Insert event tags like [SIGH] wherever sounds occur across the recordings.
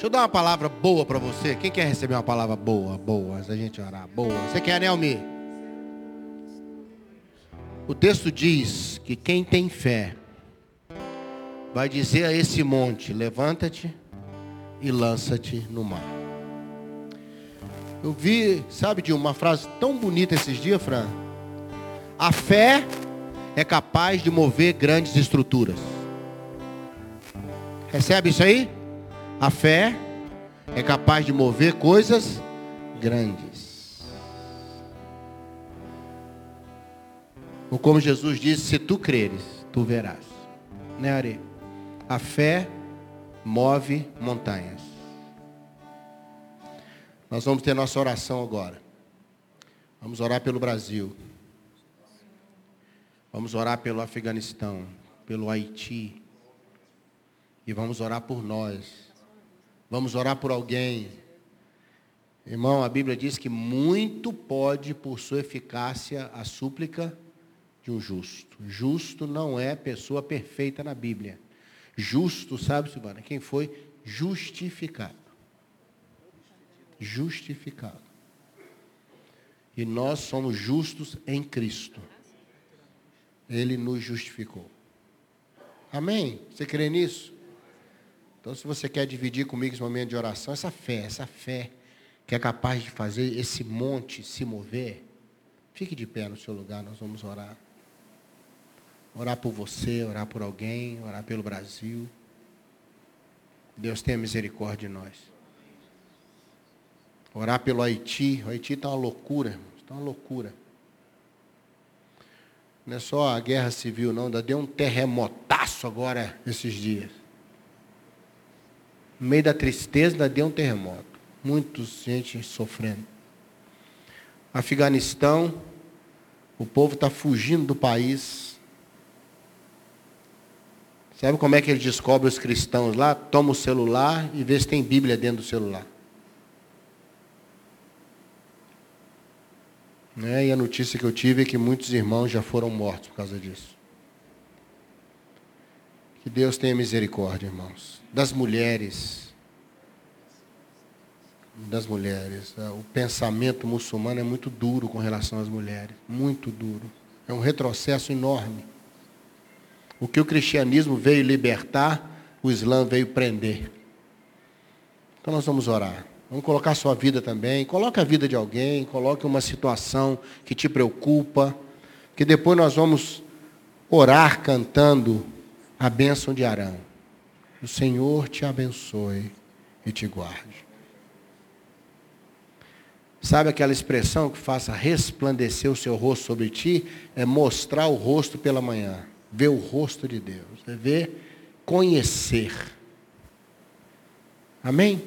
Deixa eu dar uma palavra boa para você. Quem quer receber uma palavra boa, boa, da gente orar? Boa. Você quer, Nelmi? O texto diz que quem tem fé vai dizer a esse monte: levanta-te e lança-te no mar. Eu vi, sabe, de uma frase tão bonita esses dias, Fran? A fé é capaz de mover grandes estruturas. Recebe isso aí? A fé é capaz de mover coisas grandes. Ou como Jesus disse, se tu creres, tu verás. Né, Ari? A fé move montanhas. Nós vamos ter nossa oração agora. Vamos orar pelo Brasil. Vamos orar pelo Afeganistão, pelo Haiti. E vamos orar por nós. Vamos orar por alguém. Irmão, a Bíblia diz que muito pode, por sua eficácia, a súplica de um justo. Justo não é pessoa perfeita na Bíblia. Justo, sabe, Silvana, quem foi justificado. Justificado. E nós somos justos em Cristo. Ele nos justificou. Amém? Você crê nisso? Então, se você quer dividir comigo esse momento de oração, essa fé, essa fé que é capaz de fazer esse monte se mover, fique de pé no seu lugar, nós vamos orar. Orar por você, orar por alguém, orar pelo Brasil. Deus tenha misericórdia de nós. Orar pelo Haiti. O Haiti está uma loucura, está uma loucura. Não é só a guerra civil, não. Deu um terremotaço agora esses dias. No meio da tristeza, ainda deu um terremoto. Muita gente sofrendo. Afeganistão, o povo está fugindo do país. Sabe como é que eles descobrem os cristãos lá? Toma o celular e vê se tem Bíblia dentro do celular. Né? E a notícia que eu tive é que muitos irmãos já foram mortos por causa disso. Que Deus tenha misericórdia, irmãos. Das mulheres. Das mulheres. É, o pensamento muçulmano é muito duro com relação às mulheres. Muito duro. É um retrocesso enorme. O que o cristianismo veio libertar, o Islã veio prender. Então nós vamos orar. Vamos colocar a sua vida também. Coloque a vida de alguém, coloque uma situação que te preocupa. Que depois nós vamos orar cantando a bênção de Arão. O Senhor te abençoe e te guarde. Sabe aquela expressão que faça resplandecer o seu rosto sobre ti? É mostrar o rosto pela manhã. Ver o rosto de Deus. É ver, conhecer. Amém?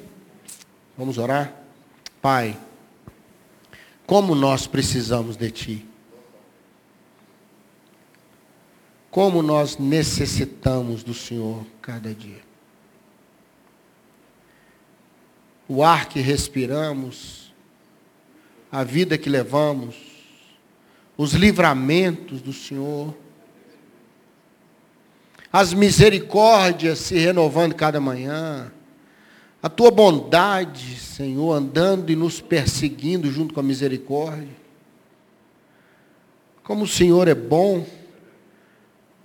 Vamos orar? Pai, como nós precisamos de Ti. Como nós necessitamos do Senhor cada dia. O ar que respiramos, a vida que levamos, os livramentos do Senhor, as misericórdias se renovando cada manhã, a tua bondade, Senhor, andando e nos perseguindo junto com a misericórdia. Como o Senhor é bom.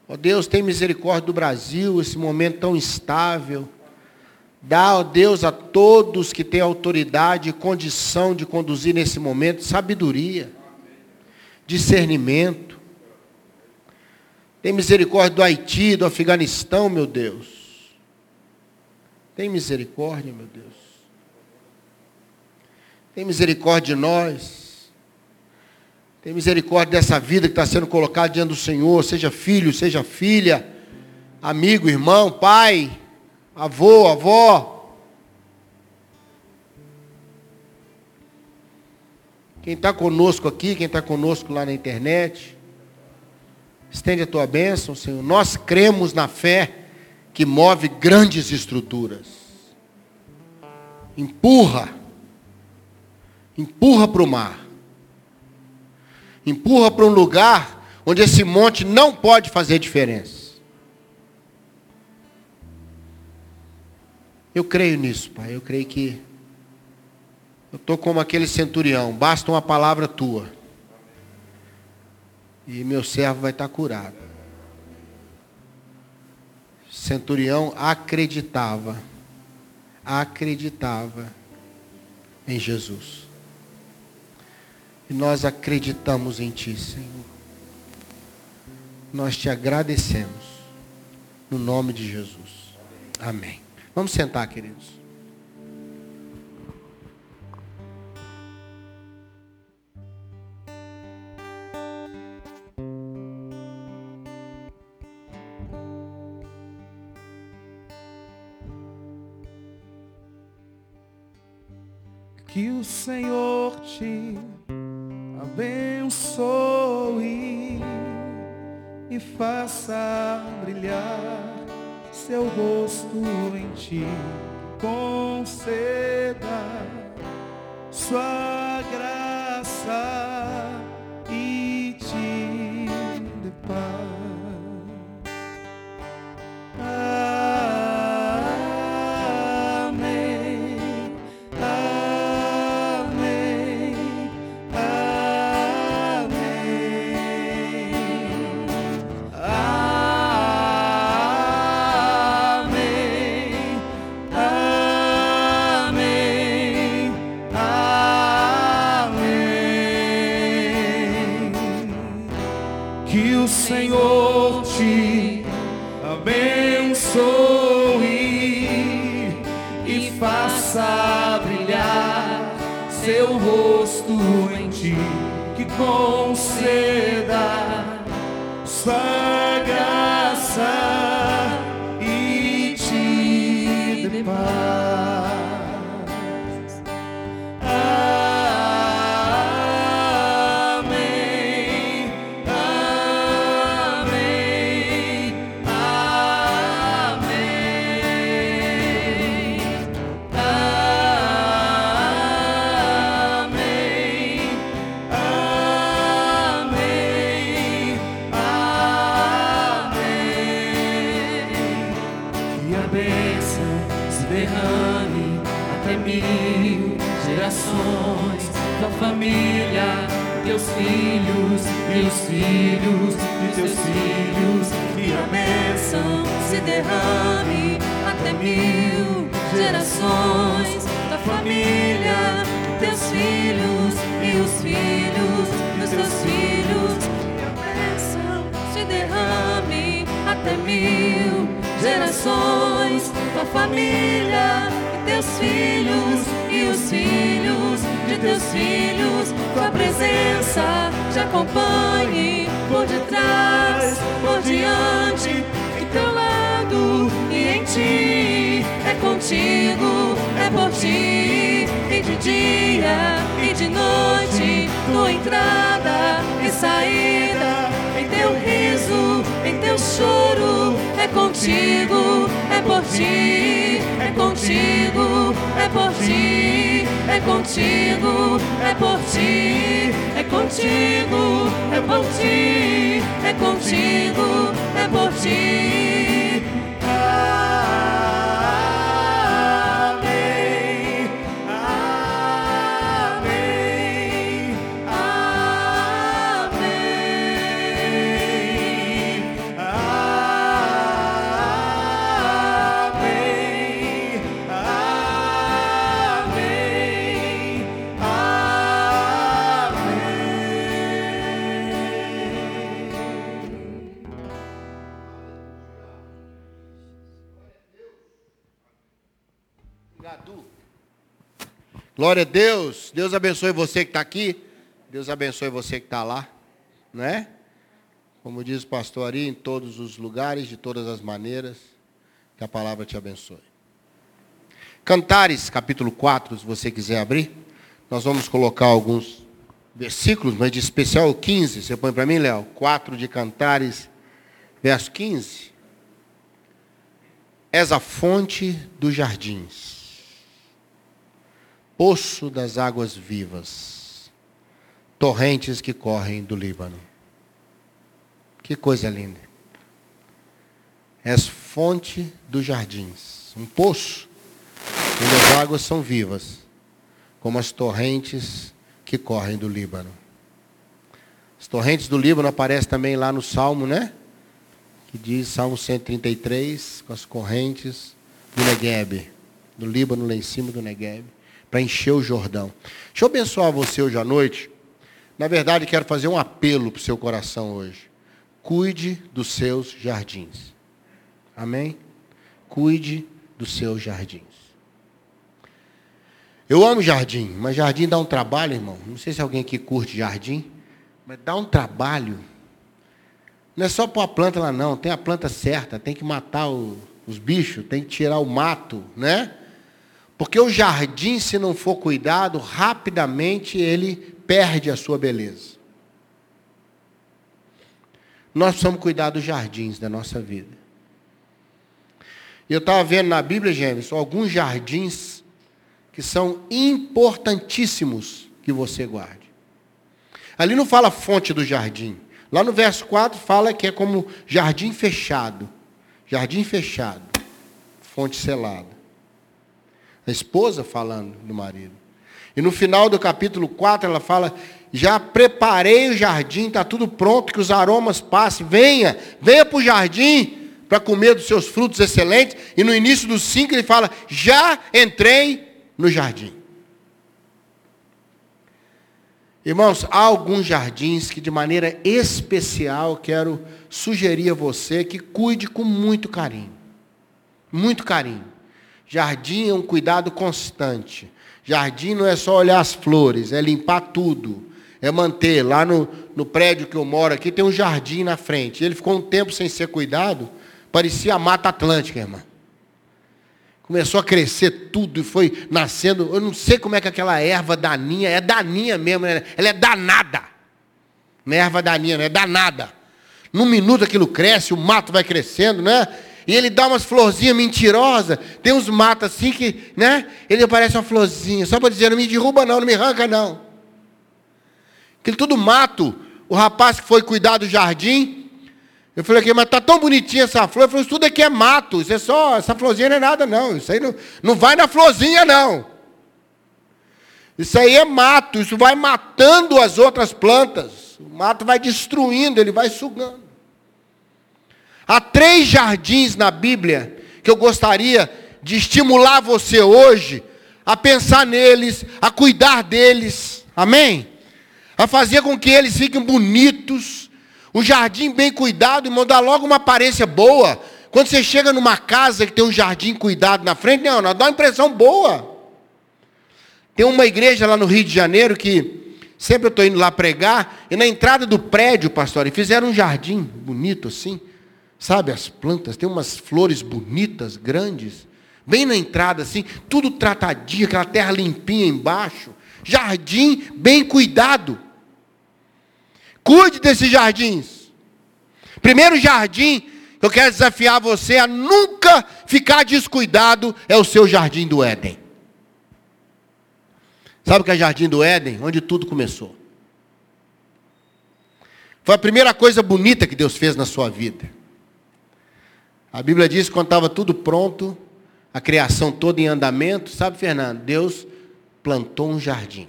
Ó Deus, tem misericórdia do Brasil, esse momento tão instável. Dá, ó Deus, a todos que têm autoridade e condição de conduzir nesse momento, sabedoria, discernimento. Tem misericórdia do Haiti, do Afeganistão, meu Deus. Tem misericórdia, meu Deus. Tem misericórdia de nós. Tem misericórdia dessa vida que está sendo colocada diante do Senhor, seja filho, seja filha, amigo, irmão, pai, avô, avó. Quem está conosco aqui, quem está conosco lá na internet, estende a tua bênção, Senhor. Nós cremos na fé que move grandes estruturas. Empurra. Empurra para o mar. Empurra para um lugar onde esse monte não pode fazer diferença. Eu creio nisso, Pai. Eu creio que eu estou como aquele centurião. Basta uma palavra tua. E meu servo vai estar curado. Centurião acreditava. Acreditava em Jesus. E nós acreditamos em Ti, Senhor. Nós te agradecemos. No nome de Jesus. Amém. Vamos sentar, queridos. Que derrame até mil gerações da família, teus filhos e os filhos de teus filhos. E a bênção se derrame até mil gerações da família, teus filhos e os filhos dos teus filhos. Que a bênção se derrame até mil gerações da família, teus filhos e os filhos de teus filhos. Tua presença te acompanhe por detrás, por diante e teu lado e em ti é contigo, é por ti e de dia e de noite, tua entrada e saída, em teu riso, em teu choro, é contigo, é por ti, é contigo, é por ti, é contigo, é por ti, é contigo, é por ti, é contigo, é por ti. Glória a Deus. Deus abençoe você que está aqui. Deus abençoe você que está lá. Né? Como diz o pastor Ari, em todos os lugares, de todas as maneiras. Que a palavra te abençoe. Cantares, capítulo 4, se você quiser abrir. Nós vamos colocar alguns versículos, mas de especial o 15. Você põe para mim, Léo? 4 de Cantares, verso 15. És a fonte dos jardins, poço das águas vivas, torrentes que correm do Líbano. Que coisa linda. És fonte dos jardins, um poço onde as águas são vivas, como as torrentes que correm do Líbano. As torrentes do Líbano aparecem também lá no Salmo, né? Que diz, Salmo 133, com as correntes do Negueb, do Líbano lá em cima do Negueb, para encher o Jordão. Deixa eu abençoar você hoje à noite. Na verdade, quero fazer um apelo para o seu coração hoje. Cuide dos seus jardins. Amém? Cuide dos seus jardins. Eu amo jardim, mas jardim dá um trabalho, irmão. Não sei se alguém aqui curte jardim, mas dá um trabalho. Não é só pôr a planta lá, não. Tem a planta certa, tem que matar o, os bichos, tem que tirar o mato, né? Porque o jardim, se não for cuidado, rapidamente ele perde a sua beleza. Nós precisamos cuidar dos jardins da nossa vida. E eu estava vendo na Bíblia, Gênesis, alguns jardins que são importantíssimos que você guarde. Ali não fala fonte do jardim. Lá no verso 4 fala que é como jardim fechado. Jardim fechado. Fonte selada. A esposa falando do marido. E no final do capítulo 4 ela fala: Já preparei o jardim, está tudo pronto, que os aromas passem. Venha, venha para o jardim para comer dos seus frutos excelentes. E no início do 5 ele fala: Já entrei no jardim. Irmãos, há alguns jardins que de maneira especial quero sugerir a você que cuide com muito carinho. Muito carinho. Jardim é um cuidado constante. Jardim não é só olhar as flores, é limpar tudo. É manter. Lá no, no prédio que eu moro aqui tem um jardim na frente. Ele ficou um tempo sem ser cuidado, parecia a Mata Atlântica, irmão. Começou a crescer tudo e foi nascendo. Eu não sei como é que aquela erva daninha, é daninha mesmo, né? ela é danada. Não é erva daninha, não é danada. Num minuto aquilo cresce, o mato vai crescendo, né? E ele dá umas florzinhas mentirosas. Tem uns matos assim que, né? Ele parece uma florzinha, só para dizer, não me derruba não, não me arranca não. Aquilo tudo mato. O rapaz que foi cuidar do jardim, eu falei aqui, mas tá tão bonitinha essa flor. Eu falei, isso tudo aqui é mato. Isso é só, essa florzinha não é nada, não. Isso aí não, não vai na florzinha, não. Isso aí é mato. Isso vai matando as outras plantas. O mato vai destruindo, ele vai sugando. Há três jardins na Bíblia que eu gostaria de estimular você hoje a pensar neles, a cuidar deles. Amém? A fazer com que eles fiquem bonitos um jardim bem cuidado, irmão, dá logo uma aparência boa. Quando você chega numa casa que tem um jardim cuidado na frente, não, não dá uma impressão boa. Tem uma igreja lá no Rio de Janeiro que sempre eu estou indo lá pregar, e na entrada do prédio, pastor, e fizeram um jardim bonito assim. Sabe, as plantas, tem umas flores bonitas, grandes, bem na entrada assim, tudo tratadinho, aquela terra limpinha embaixo. Jardim bem cuidado. Cuide desses jardins. Primeiro jardim que eu quero desafiar você a nunca ficar descuidado é o seu jardim do Éden. Sabe o que é jardim do Éden? Onde tudo começou. Foi a primeira coisa bonita que Deus fez na sua vida. A Bíblia diz que quando estava tudo pronto, a criação toda em andamento, sabe, Fernando? Deus plantou um jardim.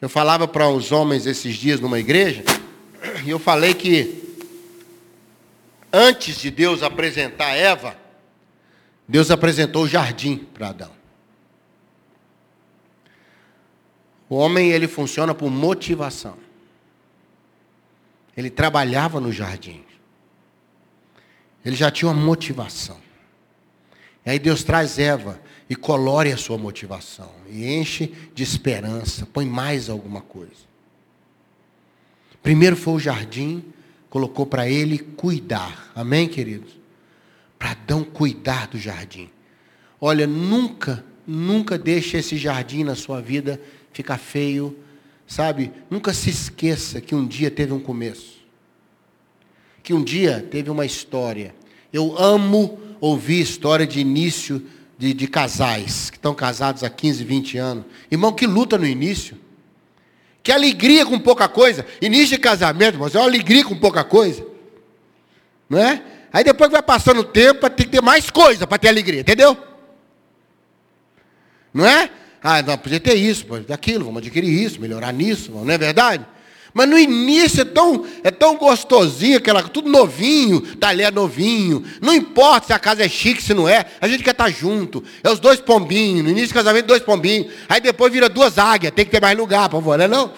Eu falava para os homens esses dias numa igreja, e eu falei que antes de Deus apresentar Eva, Deus apresentou o jardim para Adão. O homem ele funciona por motivação. Ele trabalhava no jardim. Ele já tinha uma motivação. E aí Deus traz Eva e colore a sua motivação. E enche de esperança, põe mais alguma coisa. Primeiro foi o jardim, colocou para ele cuidar. Amém, queridos? Para Adão cuidar do jardim. Olha, nunca, nunca deixe esse jardim na sua vida ficar feio, sabe? Nunca se esqueça que um dia teve um começo. Que um dia teve uma história. Eu amo ouvir história de início de, de casais que estão casados há 15, 20 anos. Irmão, que luta no início. Que alegria com pouca coisa. Início de casamento, mas é uma alegria com pouca coisa. Não é? Aí depois vai passando o tempo, tem que ter mais coisa para ter alegria, entendeu? Não é? Ah, não, podia ter isso, pode ter aquilo, vamos adquirir isso, melhorar nisso, não é verdade? Mas no início é tão, é tão gostosinho, aquela, tudo novinho, talher novinho. Não importa se a casa é chique, se não é, a gente quer estar junto. É os dois pombinhos, no início do casamento, dois pombinhos. Aí depois vira duas águias, tem que ter mais lugar, por favor, não é não?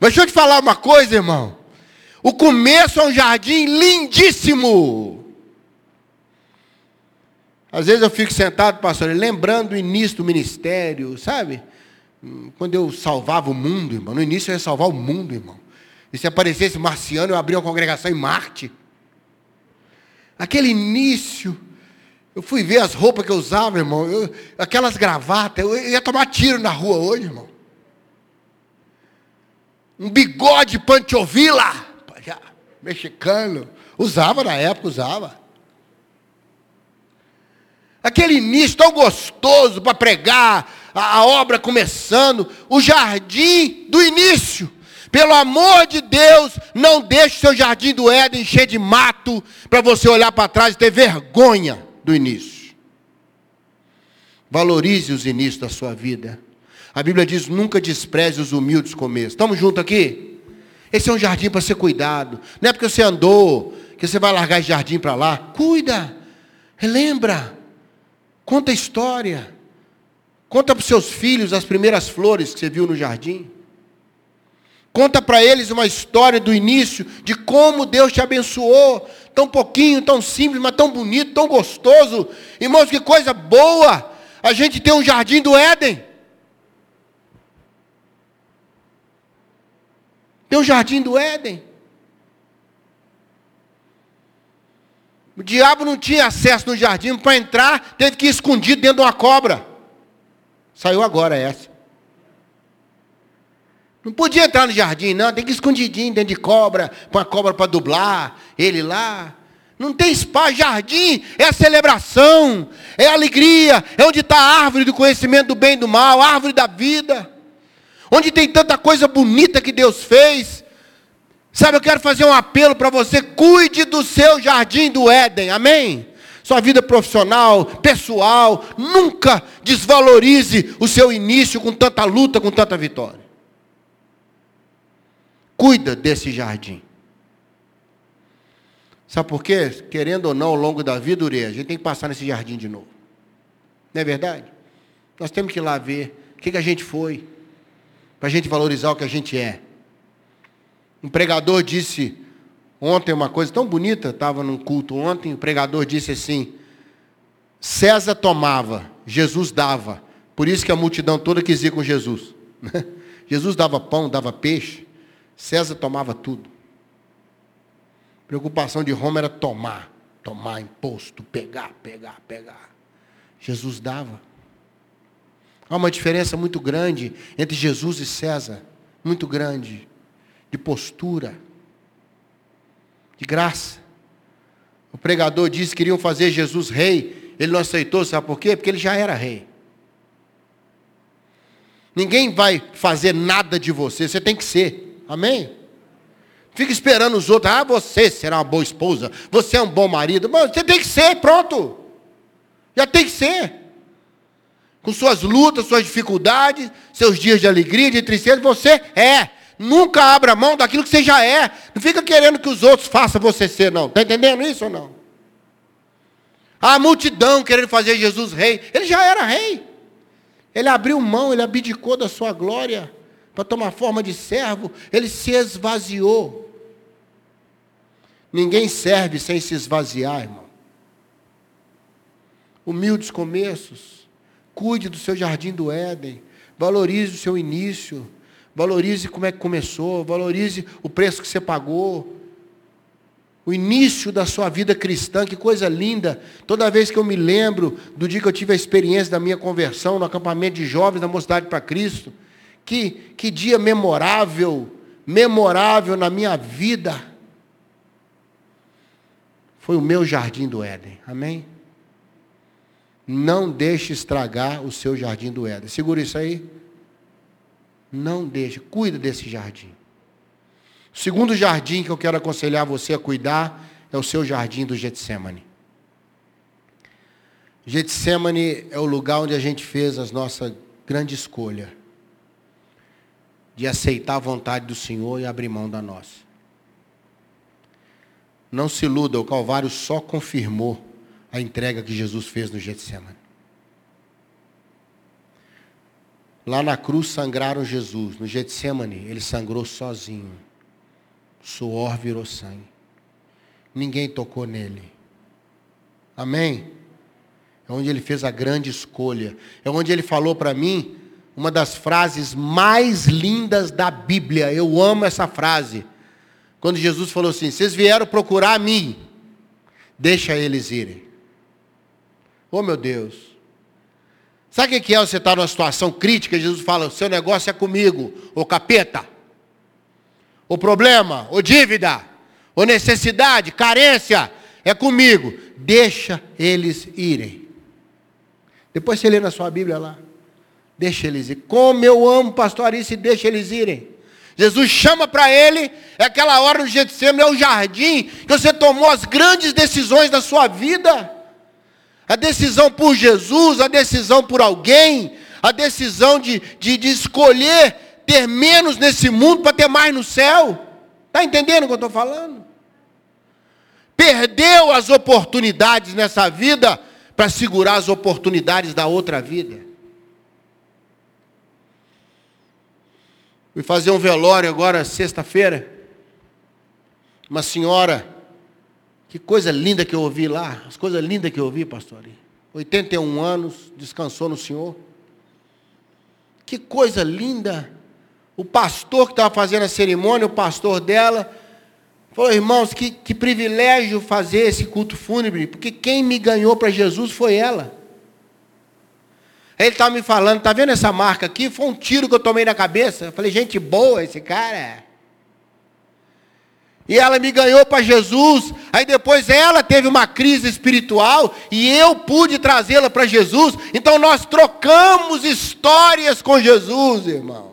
Mas deixa eu te falar uma coisa, irmão. O começo é um jardim lindíssimo. Às vezes eu fico sentado, pastor, lembrando o início do ministério, sabe? Quando eu salvava o mundo, irmão, no início eu ia salvar o mundo, irmão. E se aparecesse marciano, eu abria uma congregação em Marte. Aquele início, eu fui ver as roupas que eu usava, irmão, eu, aquelas gravatas, eu ia tomar tiro na rua hoje, irmão. Um bigode panchovila, mexicano, usava na época, usava. Aquele início tão gostoso para pregar, a, obra começando, o jardim do início. Pelo amor de Deus, não deixe seu jardim do Éden encher de mato para você olhar para trás e ter vergonha do início. Valorize os inícios da sua vida. A Bíblia diz: nunca despreze os humildes começos. Estamos juntos aqui? Esse é um jardim para ser cuidado. Não é porque você andou que você vai largar esse jardim para lá. Cuida, relembra, conta a história. Conta para os seus filhos as primeiras flores que você viu no jardim. Conta para eles uma história do início, de como Deus te abençoou. Tão pouquinho, tão simples, mas tão bonito, tão gostoso. Irmãos, que coisa boa a gente ter um jardim do Éden. Tem um jardim do Éden. O diabo não tinha acesso no jardim, para entrar, teve que ir escondido dentro de uma cobra. Saiu agora essa. Não podia entrar no jardim, não. Tem que ir escondidinho dentro de cobra, põe a cobra para dublar, ele lá. Não tem spa, jardim é a celebração, é a alegria, é onde está a árvore do conhecimento do bem e do mal, a árvore da vida. Onde tem tanta coisa bonita que Deus fez. Sabe, eu quero fazer um apelo para você, cuide do seu jardim do Éden, amém? Sua vida profissional, pessoal, nunca desvalorize o seu início com tanta luta, com tanta vitória. Cuida desse jardim. Sabe por quê? Querendo ou não, ao longo da vida, Ure, a gente tem que passar nesse jardim de novo. Não é verdade? Nós temos que ir lá ver o que, que a gente foi, para a gente valorizar o que a gente é. Um pregador disse Ontem uma coisa tão bonita, estava num culto ontem, o pregador disse assim: César tomava, Jesus dava. Por isso que a multidão toda quis ir com Jesus. [LAUGHS] Jesus dava pão, dava peixe, César tomava tudo. A preocupação de Roma era tomar, tomar imposto, pegar, pegar, pegar. Jesus dava. Há uma diferença muito grande entre Jesus e César, muito grande, de postura de graça. O pregador disse que queriam fazer Jesus rei. Ele não aceitou, sabe por quê? Porque ele já era rei. Ninguém vai fazer nada de você, você tem que ser. Amém? Fica esperando os outros. Ah, você será uma boa esposa. Você é um bom marido. Mas você tem que ser, pronto. Já tem que ser. Com suas lutas, suas dificuldades, seus dias de alegria, de tristeza, você é. Nunca abra mão daquilo que você já é. Não fica querendo que os outros façam você ser, não. Está entendendo isso ou não? A multidão querendo fazer Jesus rei. Ele já era rei. Ele abriu mão, ele abdicou da sua glória para tomar forma de servo. Ele se esvaziou. Ninguém serve sem se esvaziar, irmão. Humildes começos. Cuide do seu jardim do Éden. Valorize o seu início. Valorize como é que começou, valorize o preço que você pagou. O início da sua vida cristã, que coisa linda. Toda vez que eu me lembro do dia que eu tive a experiência da minha conversão no acampamento de jovens da Mocidade para Cristo, que, que dia memorável, memorável na minha vida. Foi o meu jardim do Éden. Amém? Não deixe estragar o seu jardim do Éden. Segura isso aí. Não deixe, cuida desse jardim. O segundo jardim que eu quero aconselhar você a cuidar é o seu jardim do Getsemane. Getsemane é o lugar onde a gente fez a nossa grande escolha de aceitar a vontade do Senhor e abrir mão da nossa. Não se iluda, o Calvário só confirmou a entrega que Jesus fez no Getsemane. Lá na cruz sangraram Jesus, no Getsemane ele sangrou sozinho. Suor virou sangue. Ninguém tocou nele. Amém? É onde ele fez a grande escolha. É onde ele falou para mim uma das frases mais lindas da Bíblia. Eu amo essa frase. Quando Jesus falou assim: Vocês vieram procurar a mim, deixa eles irem. Oh meu Deus. Sabe o que é você estar numa situação crítica? Jesus fala: Seu negócio é comigo, ô capeta. O problema, ou dívida, ou necessidade, carência, é comigo. Deixa eles irem. Depois você lê na sua Bíblia lá. Deixa eles ir. Como eu amo pastor Arice, deixa eles irem. Jesus chama para ele, é aquela hora no Getsemane, é o jardim, que você tomou as grandes decisões da sua vida. A decisão por Jesus, a decisão por alguém, a decisão de, de, de escolher ter menos nesse mundo para ter mais no céu. Está entendendo o que eu estou falando? Perdeu as oportunidades nessa vida para segurar as oportunidades da outra vida. Fui fazer um velório agora, sexta-feira. Uma senhora, que coisa linda que eu ouvi lá, as coisas lindas que eu ouvi, pastor. 81 anos, descansou no Senhor. Que coisa linda. O pastor que estava fazendo a cerimônia, o pastor dela, falou, irmãos, que, que privilégio fazer esse culto fúnebre, porque quem me ganhou para Jesus foi ela. Ele estava me falando, tá vendo essa marca aqui? Foi um tiro que eu tomei na cabeça. Eu falei, gente boa esse cara. E ela me ganhou para Jesus. Aí depois ela teve uma crise espiritual e eu pude trazê-la para Jesus. Então nós trocamos histórias com Jesus, irmãos.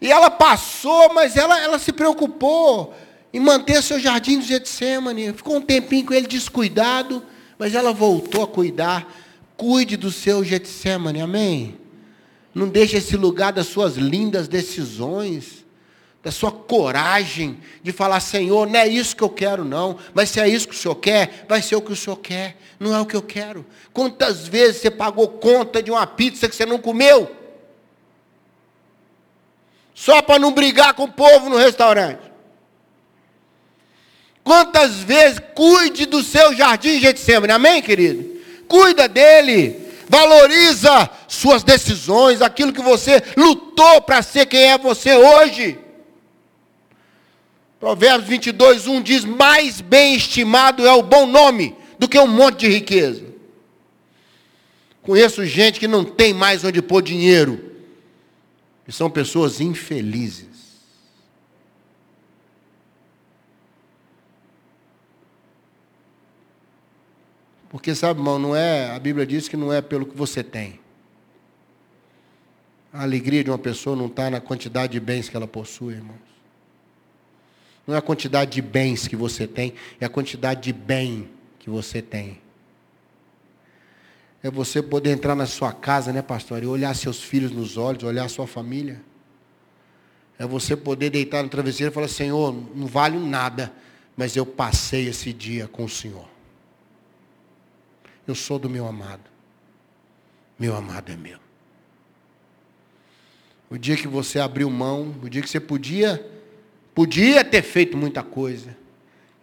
E ela passou, mas ela, ela se preocupou em manter seu jardim de Getsemane. Ficou um tempinho com ele descuidado. Mas ela voltou a cuidar. Cuide do seu Getsemane, amém? Não deixe esse lugar das suas lindas decisões, da sua coragem de falar, Senhor, não é isso que eu quero, não. Mas se é isso que o Senhor quer, vai ser o que o Senhor quer. Não é o que eu quero. Quantas vezes você pagou conta de uma pizza que você não comeu? Só para não brigar com o povo no restaurante. Quantas vezes cuide do seu jardim Getsemane, amém, querido? Cuida dele, valoriza suas decisões, aquilo que você lutou para ser quem é você hoje. Provérbios 22, 1 diz: Mais bem estimado é o bom nome do que um monte de riqueza. Conheço gente que não tem mais onde pôr dinheiro, e são pessoas infelizes. Porque, sabe, irmão, não é, a Bíblia diz que não é pelo que você tem. A alegria de uma pessoa não está na quantidade de bens que ela possui, irmãos. Não é a quantidade de bens que você tem, é a quantidade de bem que você tem. É você poder entrar na sua casa, né, pastor, e olhar seus filhos nos olhos, olhar sua família. É você poder deitar no travesseiro e falar: Senhor, não vale nada, mas eu passei esse dia com o Senhor. Eu sou do meu amado. Meu amado é meu. O dia que você abriu mão, o dia que você podia, podia ter feito muita coisa,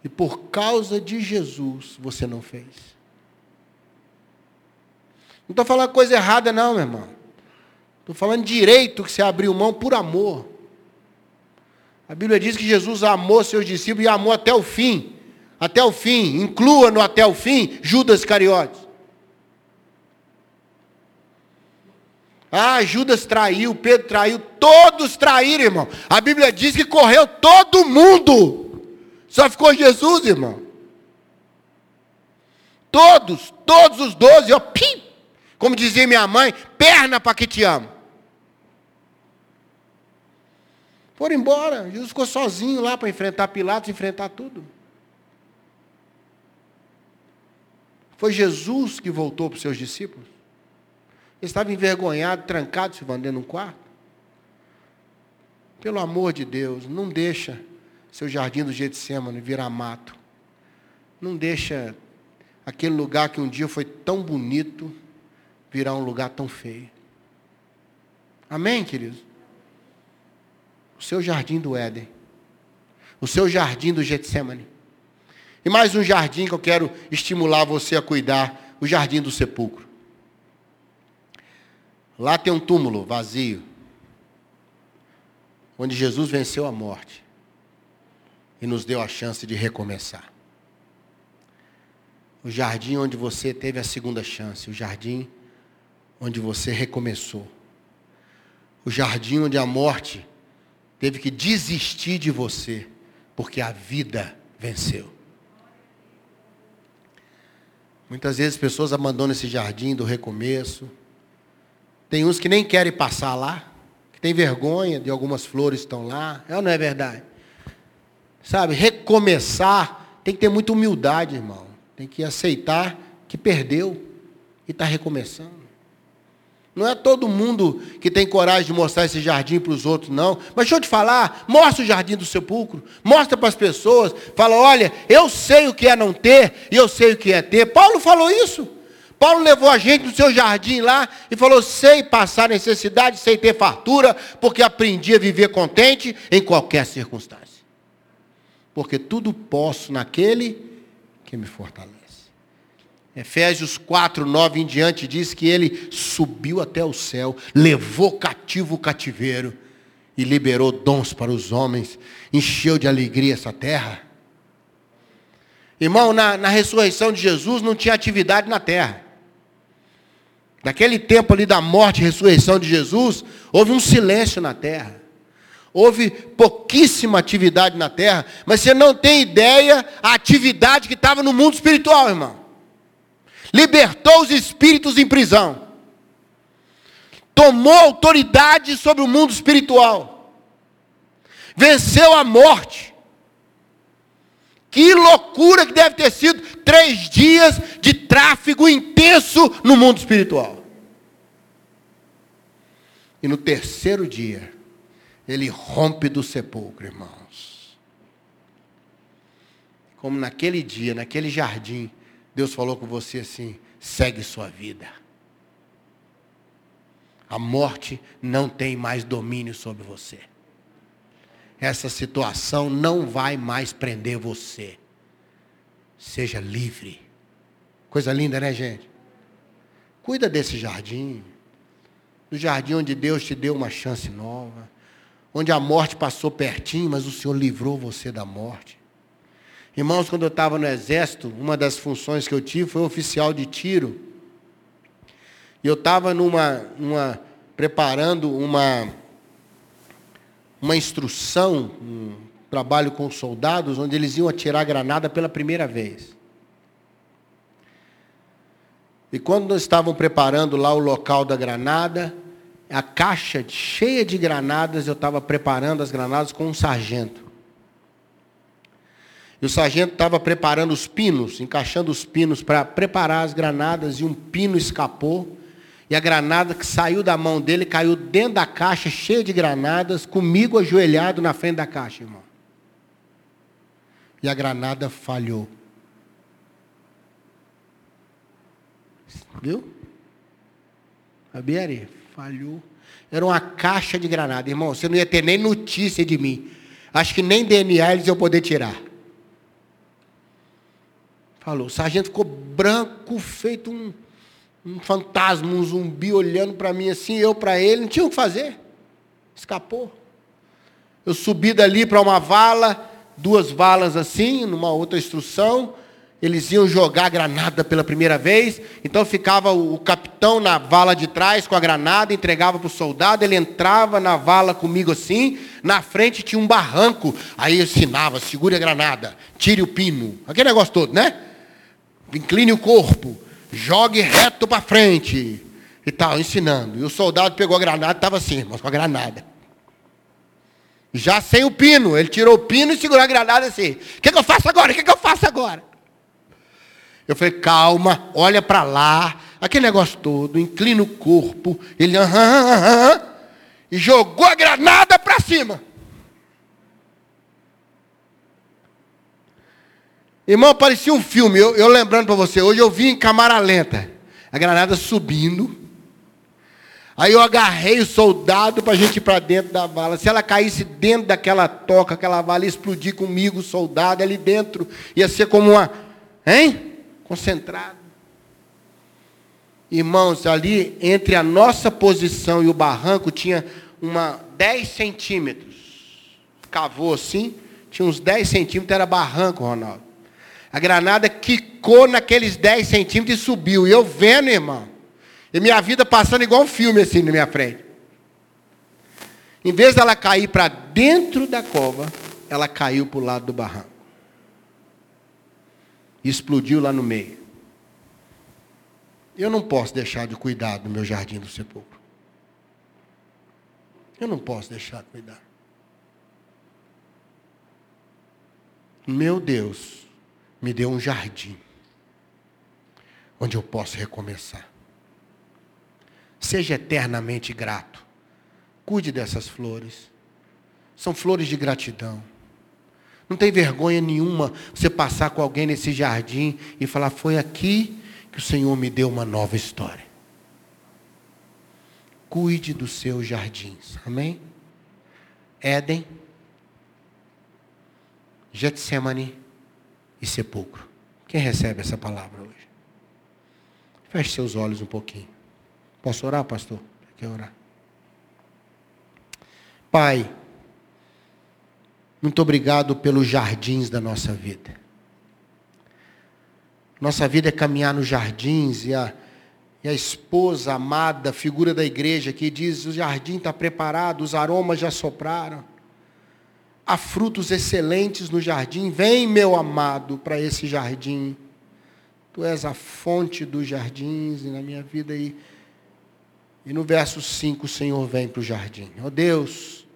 e por causa de Jesus você não fez. Não estou falando coisa errada, não, meu irmão. Estou falando direito que você abriu mão por amor. A Bíblia diz que Jesus amou seus discípulos e amou até o fim até o fim, inclua no até o fim Judas Cariotes. Ah, Judas traiu, Pedro traiu, todos traíram, irmão. A Bíblia diz que correu todo mundo. Só ficou Jesus, irmão. Todos, todos os doze, ó, pim, como dizia minha mãe, perna para que te amo. Foram embora. Jesus ficou sozinho lá para enfrentar Pilatos, enfrentar tudo. Foi Jesus que voltou para os seus discípulos. Ele estava envergonhado, trancado, se dentro de um quarto. Pelo amor de Deus, não deixa seu jardim do Getsemane virar mato. Não deixa aquele lugar que um dia foi tão bonito virar um lugar tão feio. Amém, queridos? O seu jardim do Éden. O seu jardim do Getsemane. E mais um jardim que eu quero estimular você a cuidar, o jardim do sepulcro. Lá tem um túmulo vazio, onde Jesus venceu a morte e nos deu a chance de recomeçar. O jardim onde você teve a segunda chance, o jardim onde você recomeçou. O jardim onde a morte teve que desistir de você, porque a vida venceu. Muitas vezes pessoas abandonam esse jardim do recomeço. Tem uns que nem querem passar lá, que tem vergonha de algumas flores que estão lá. É ou não é verdade? Sabe, recomeçar tem que ter muita humildade, irmão. Tem que aceitar que perdeu e está recomeçando. Não é todo mundo que tem coragem de mostrar esse jardim para os outros, não. Mas deixa eu te falar, mostra o jardim do sepulcro, mostra para as pessoas, fala, olha, eu sei o que é não ter e eu sei o que é ter. Paulo falou isso. Paulo levou a gente no seu jardim lá e falou: sei passar necessidade, sei ter fartura, porque aprendi a viver contente em qualquer circunstância. Porque tudo posso naquele que me fortalece. Efésios 4, 9 em diante diz que ele subiu até o céu, levou cativo o cativeiro e liberou dons para os homens, encheu de alegria essa terra. Irmão, na, na ressurreição de Jesus não tinha atividade na terra. Naquele tempo ali da morte e ressurreição de Jesus, houve um silêncio na terra. Houve pouquíssima atividade na terra, mas você não tem ideia a atividade que estava no mundo espiritual, irmão libertou os espíritos em prisão, tomou autoridade sobre o mundo espiritual, venceu a morte. Que loucura que deve ter sido três dias de tráfego intenso no mundo espiritual. E no terceiro dia, ele rompe do sepulcro, irmãos. Como naquele dia, naquele jardim, Deus falou com você assim: segue sua vida. A morte não tem mais domínio sobre você. Essa situação não vai mais prender você. Seja livre. Coisa linda, né, gente? Cuida desse jardim. Do jardim onde Deus te deu uma chance nova. Onde a morte passou pertinho, mas o Senhor livrou você da morte. Irmãos, quando eu estava no exército, uma das funções que eu tive foi oficial de tiro. E eu estava numa, numa, preparando uma, uma instrução, um trabalho com soldados, onde eles iam atirar granada pela primeira vez. E quando nós estavam preparando lá o local da granada, a caixa cheia de granadas, eu estava preparando as granadas com um sargento. E o sargento estava preparando os pinos, encaixando os pinos para preparar as granadas, e um pino escapou. E a granada que saiu da mão dele caiu dentro da caixa, cheia de granadas, comigo ajoelhado na frente da caixa, irmão. E a granada falhou. Viu? A Biari falhou. Era uma caixa de granada. Irmão, você não ia ter nem notícia de mim. Acho que nem DNA eles iam poder tirar. Falou. O sargento ficou branco, feito um, um fantasma, um zumbi olhando para mim assim, eu para ele, não tinha o que fazer. Escapou. Eu subi dali para uma vala, duas valas assim, numa outra instrução. Eles iam jogar granada pela primeira vez, então ficava o, capitão na vala de trás com a granada, entregava para o soldado, ele entrava na vala comigo assim, na frente tinha um barranco, aí eu ensinava, segure a granada, tire o pino, aquele negócio todo, né? Incline o corpo, jogue reto para frente. E tal, ensinando. E o soldado pegou a granada e estava assim, mas com a granada. Já sem o pino. Ele tirou o pino e segurou a granada assim. O que, que eu faço agora? O que, que eu faço agora? Eu falei, calma, olha para lá, aquele negócio todo, inclina o corpo. Ele, aham, aham, e jogou a granada para cima. Irmão, parecia um filme. Eu, eu lembrando para você, hoje eu vi em câmara lenta. A granada subindo. Aí eu agarrei o soldado para a gente ir para dentro da vala. Se ela caísse dentro daquela toca, aquela vala ia explodir comigo, o soldado ali dentro. Ia ser como uma. Hein? Concentrado. Irmãos, ali entre a nossa posição e o barranco tinha uma 10 centímetros. Cavou assim, tinha uns 10 centímetros, era barranco, Ronaldo. A granada quicou naqueles 10 centímetros e subiu. E eu vendo, irmão. E minha vida passando igual um filme assim na minha frente. Em vez dela cair para dentro da cova, ela caiu para o lado do barranco. E explodiu lá no meio. Eu não posso deixar de cuidar do meu jardim do sepulcro. Eu não posso deixar de cuidar. Meu Deus me deu um jardim onde eu posso recomeçar. Seja eternamente grato. Cuide dessas flores. São flores de gratidão. Não tem vergonha nenhuma você passar com alguém nesse jardim e falar: Foi aqui que o Senhor me deu uma nova história. Cuide dos seus jardins. Amém? Éden, Getsemane e sepulcro. Quem recebe essa palavra hoje? Feche seus olhos um pouquinho. Posso orar, pastor? Quer orar? Pai, muito obrigado pelos jardins da nossa vida. Nossa vida é caminhar nos jardins e a, e a esposa amada, figura da igreja, que diz: o jardim está preparado, os aromas já sopraram há frutos excelentes no jardim. Vem, meu amado, para esse jardim. Tu és a fonte dos jardins e na minha vida aí. E no verso 5 o Senhor vem para o jardim. Ó oh, Deus,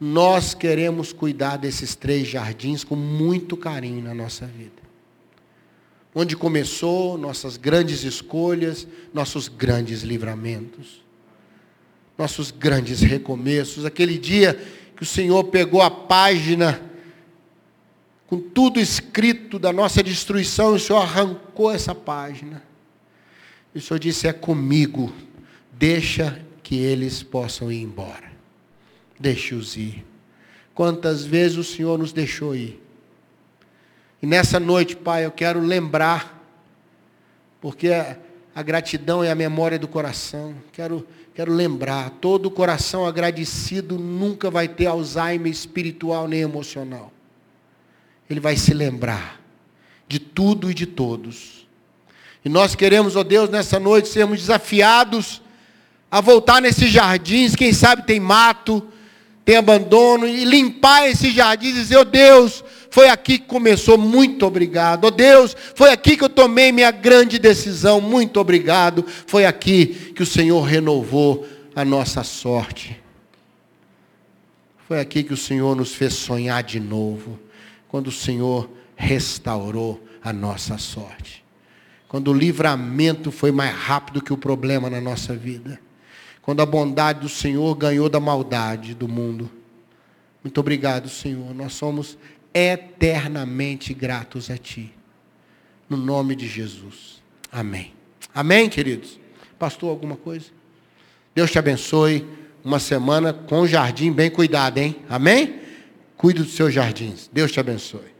nós queremos cuidar desses três jardins com muito carinho na nossa vida. Onde começou nossas grandes escolhas, nossos grandes livramentos, nossos grandes recomeços. Aquele dia que o Senhor pegou a página com tudo escrito da nossa destruição, o Senhor arrancou essa página. E o Senhor disse: É comigo, deixa que eles possam ir embora. Deixe-os ir. Quantas vezes o Senhor nos deixou ir. E nessa noite, Pai, eu quero lembrar, porque a gratidão é a memória do coração. Quero Quero lembrar, todo coração agradecido nunca vai ter Alzheimer espiritual nem emocional. Ele vai se lembrar de tudo e de todos. E nós queremos, ó oh Deus, nessa noite sermos desafiados a voltar nesses jardins, quem sabe tem mato, tem abandono, e limpar esses jardins e dizer, ó oh Deus, foi aqui que começou, muito obrigado. Oh Deus, foi aqui que eu tomei minha grande decisão, muito obrigado. Foi aqui que o Senhor renovou a nossa sorte. Foi aqui que o Senhor nos fez sonhar de novo, quando o Senhor restaurou a nossa sorte. Quando o livramento foi mais rápido que o problema na nossa vida. Quando a bondade do Senhor ganhou da maldade do mundo. Muito obrigado, Senhor. Nós somos eternamente gratos a Ti. No nome de Jesus. Amém. Amém, queridos? Pastor, alguma coisa? Deus te abençoe. Uma semana com o jardim bem cuidado, hein? Amém? Cuide dos seus jardins. Deus te abençoe.